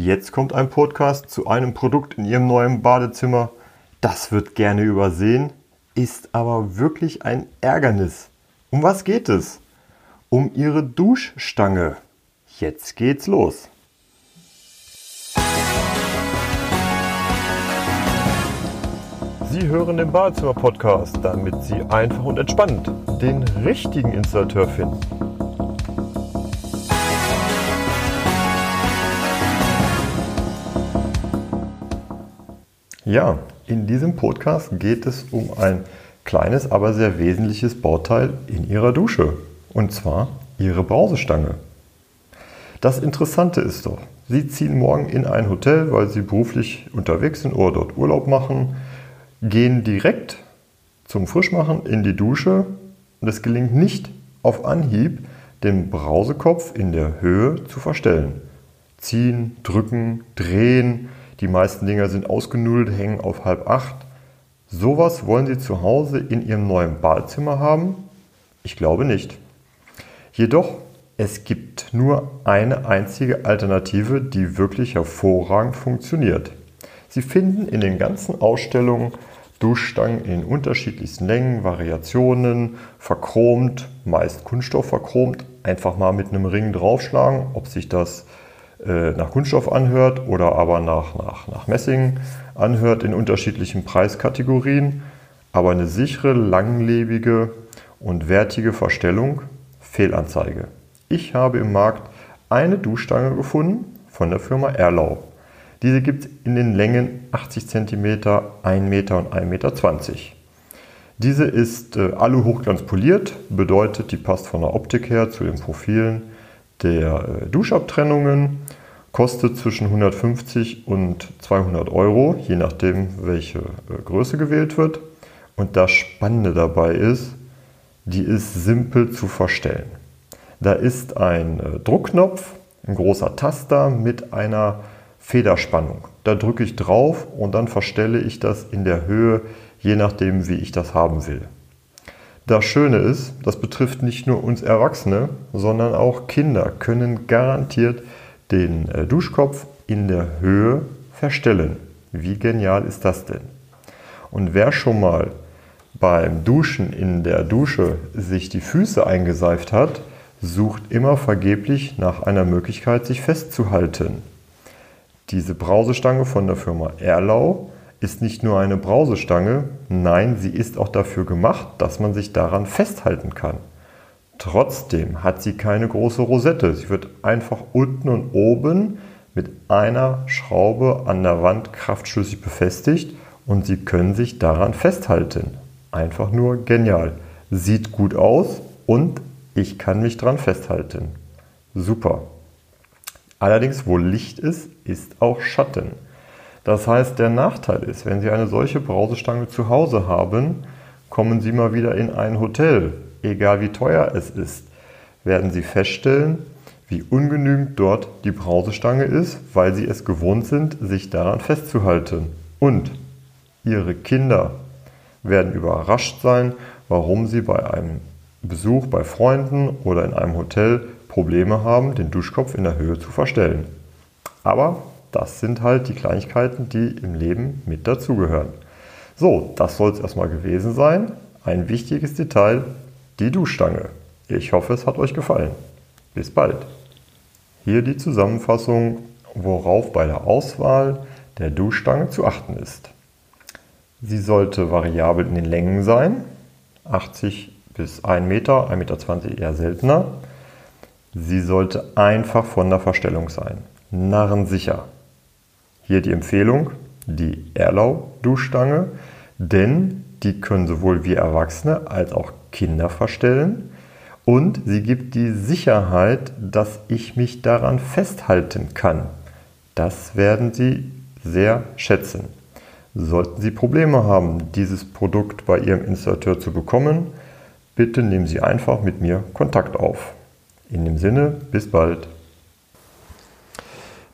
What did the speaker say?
Jetzt kommt ein Podcast zu einem Produkt in Ihrem neuen Badezimmer. Das wird gerne übersehen, ist aber wirklich ein Ärgernis. Um was geht es? Um Ihre Duschstange. Jetzt geht's los. Sie hören den Badezimmer-Podcast, damit Sie einfach und entspannt den richtigen Installateur finden. Ja, in diesem Podcast geht es um ein kleines, aber sehr wesentliches Bauteil in Ihrer Dusche. Und zwar Ihre Brausestange. Das Interessante ist doch, Sie ziehen morgen in ein Hotel, weil Sie beruflich unterwegs sind oder dort Urlaub machen, gehen direkt zum Frischmachen in die Dusche und es gelingt nicht auf Anhieb, den Brausekopf in der Höhe zu verstellen. Ziehen, drücken, drehen, die meisten Dinger sind ausgenudelt, hängen auf halb acht. Sowas wollen Sie zu Hause in Ihrem neuen Badezimmer haben? Ich glaube nicht. Jedoch, es gibt nur eine einzige Alternative, die wirklich hervorragend funktioniert. Sie finden in den ganzen Ausstellungen Duschstangen in unterschiedlichsten Längen, Variationen, verchromt, meist Kunststoff verchromt. Einfach mal mit einem Ring draufschlagen, ob sich das nach Kunststoff anhört oder aber nach, nach, nach Messing anhört in unterschiedlichen Preiskategorien. Aber eine sichere, langlebige und wertige Verstellung, Fehlanzeige. Ich habe im Markt eine Duschstange gefunden von der Firma Erlau. Diese gibt es in den Längen 80 cm, 1 Meter und 1,20 Meter. Diese ist äh, alu hochglanz poliert, bedeutet, die passt von der Optik her zu den Profilen der äh, Duschabtrennungen kostet zwischen 150 und 200 Euro, je nachdem, welche äh, Größe gewählt wird. Und das Spannende dabei ist, die ist simpel zu verstellen. Da ist ein äh, Druckknopf, ein großer Taster mit einer Federspannung. Da drücke ich drauf und dann verstelle ich das in der Höhe, je nachdem, wie ich das haben will. Das Schöne ist, das betrifft nicht nur uns Erwachsene, sondern auch Kinder können garantiert den äh, Duschkopf in der Höhe verstellen. Wie genial ist das denn? Und wer schon mal beim Duschen in der Dusche sich die Füße eingeseift hat, sucht immer vergeblich nach einer Möglichkeit, sich festzuhalten. Diese Brausestange von der Firma Erlau ist nicht nur eine Brausestange, nein, sie ist auch dafür gemacht, dass man sich daran festhalten kann. Trotzdem hat sie keine große Rosette. Sie wird einfach unten und oben mit einer Schraube an der Wand kraftschlüssig befestigt und Sie können sich daran festhalten. Einfach nur genial. Sieht gut aus und ich kann mich daran festhalten. Super. Allerdings, wo Licht ist, ist auch Schatten. Das heißt, der Nachteil ist, wenn Sie eine solche Brausestange zu Hause haben, kommen Sie mal wieder in ein Hotel, egal wie teuer es ist, werden Sie feststellen, wie ungenügend dort die Brausestange ist, weil Sie es gewohnt sind, sich daran festzuhalten. Und Ihre Kinder werden überrascht sein, warum Sie bei einem Besuch bei Freunden oder in einem Hotel Probleme haben, den Duschkopf in der Höhe zu verstellen. Aber das sind halt die Kleinigkeiten, die im Leben mit dazugehören. So, das soll es erstmal gewesen sein. Ein wichtiges Detail, die Duschstange. Ich hoffe, es hat euch gefallen. Bis bald. Hier die Zusammenfassung, worauf bei der Auswahl der Duschstange zu achten ist. Sie sollte variabel in den Längen sein, 80 bis 1 Meter, 1,20 Meter eher seltener. Sie sollte einfach von der Verstellung sein, narrensicher. Hier die Empfehlung, die Erlau-Duschstange, denn die können sowohl wir Erwachsene als auch Kinder verstellen und sie gibt die Sicherheit, dass ich mich daran festhalten kann. Das werden Sie sehr schätzen. Sollten Sie Probleme haben, dieses Produkt bei Ihrem Installateur zu bekommen, bitte nehmen Sie einfach mit mir Kontakt auf. In dem Sinne, bis bald.